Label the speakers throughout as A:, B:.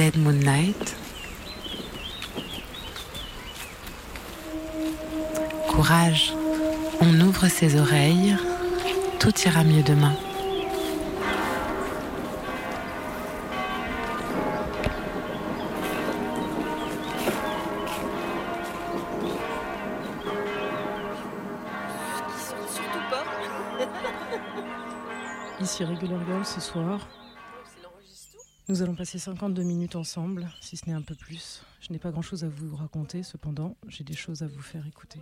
A: Dead Moon Night. Courage, on ouvre ses oreilles, tout ira mieux demain.
B: Ici Regular Girl ce soir. Nous allons passer 52 minutes ensemble, si ce n'est un peu plus. Je n'ai pas grand-chose à vous raconter, cependant, j'ai des choses à vous faire écouter.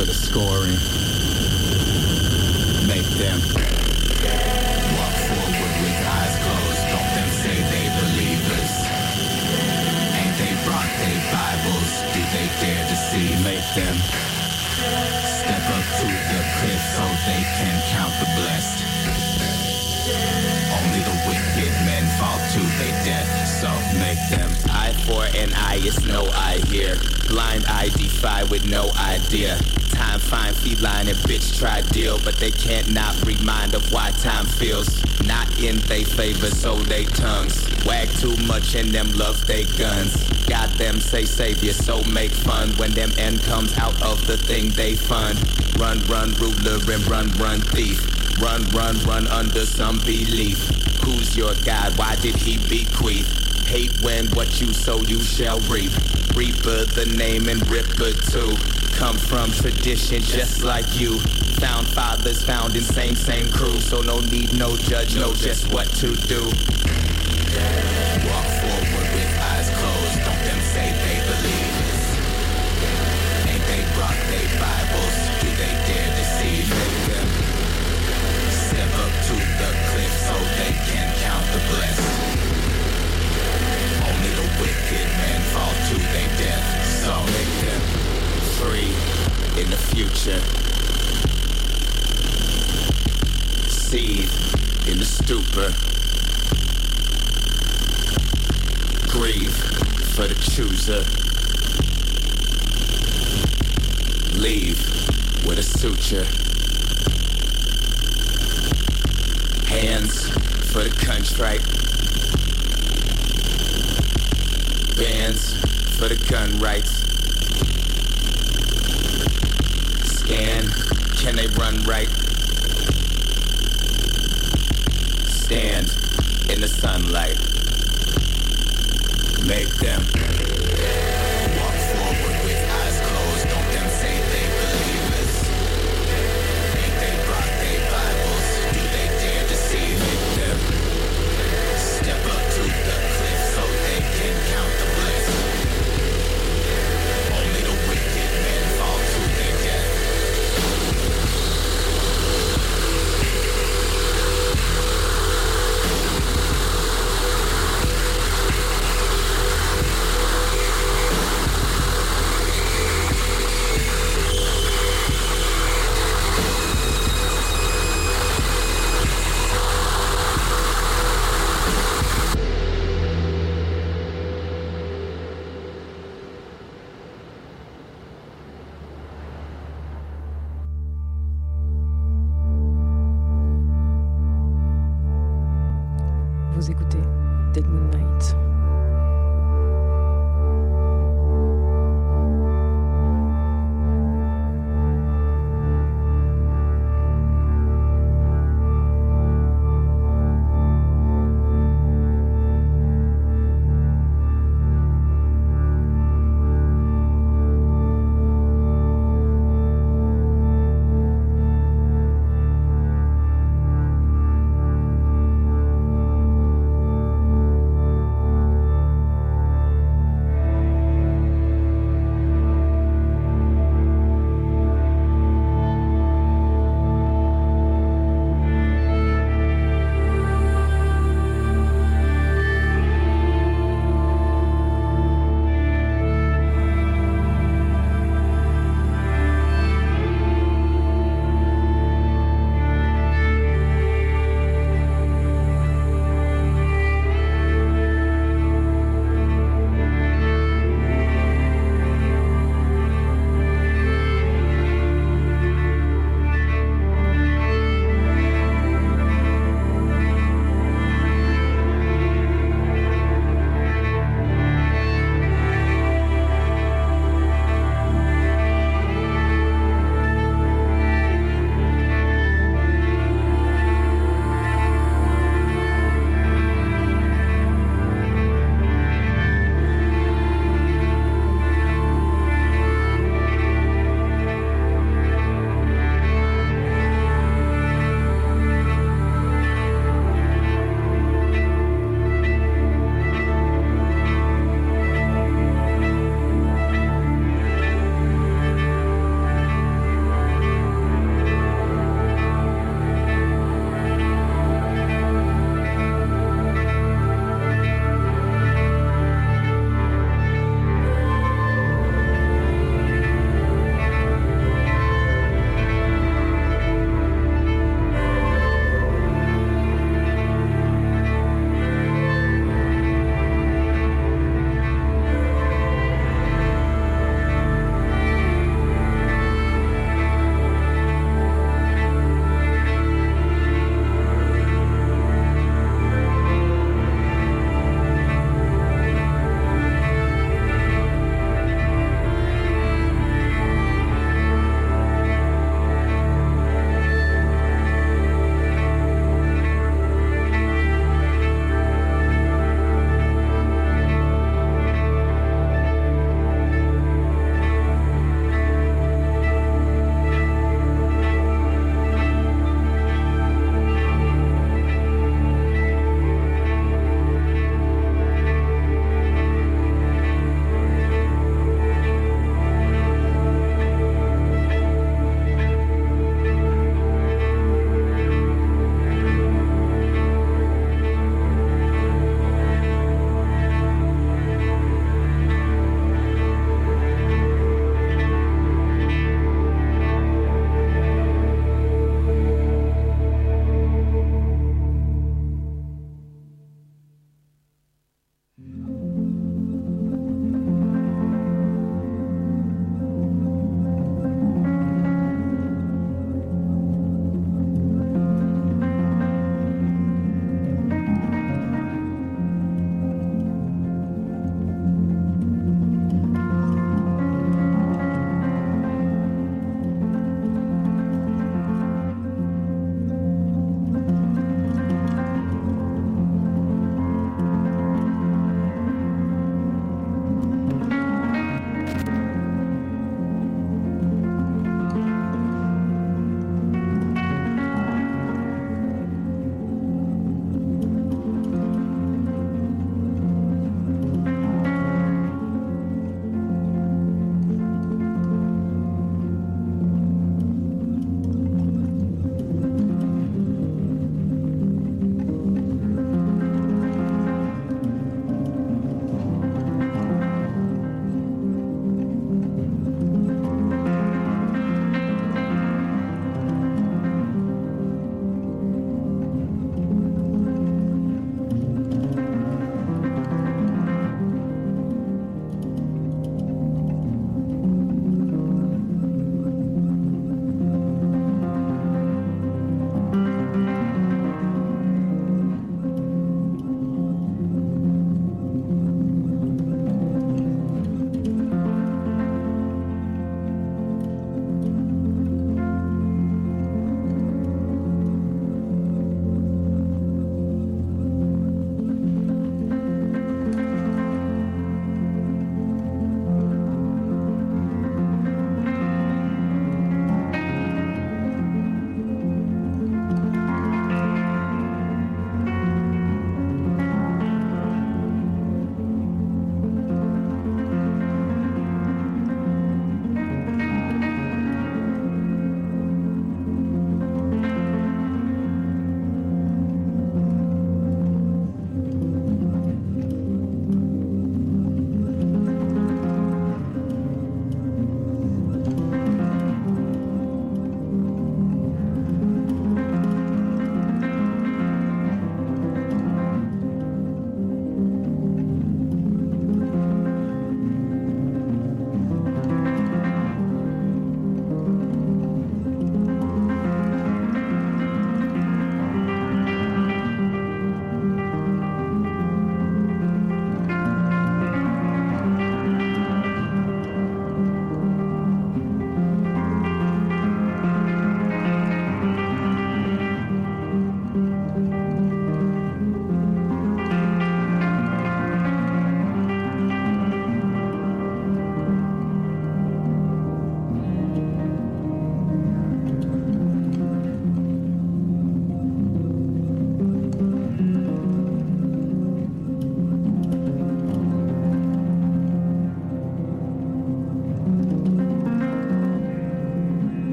C: For the scoring. Make them walk forward with eyes closed. Don't them say they believers. Ain't they brought their Bibles? Do they dare to see? Make them step up to the cliff so they can count the blessed. Only the wicked men fall to their death, so make them for an eye is no eye here. Blind eye defy with no idea. Time fine feline and bitch try deal, but they can't not remind of why time feels not in they favor, so they tongues wag too much and them love they guns. Got them say savior, so make fun when them end comes out of the thing they fund. Run, run, ruler and run, run, thief. Run, run, run under some belief. Who's your God? Why did he bequeath? Hate when what you sow you shall reap. Reaper the name and Ripper too. Come from tradition just like you. Found fathers found in same same crew. So no need no judge, know just what to do. Walk the future. Seed in the stupor. Grieve for the chooser. Leave with a suture. Hands for the contrite. Bands for the gun rights. Scan, can they run right? Stand in the sunlight. Make them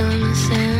D: on the sand.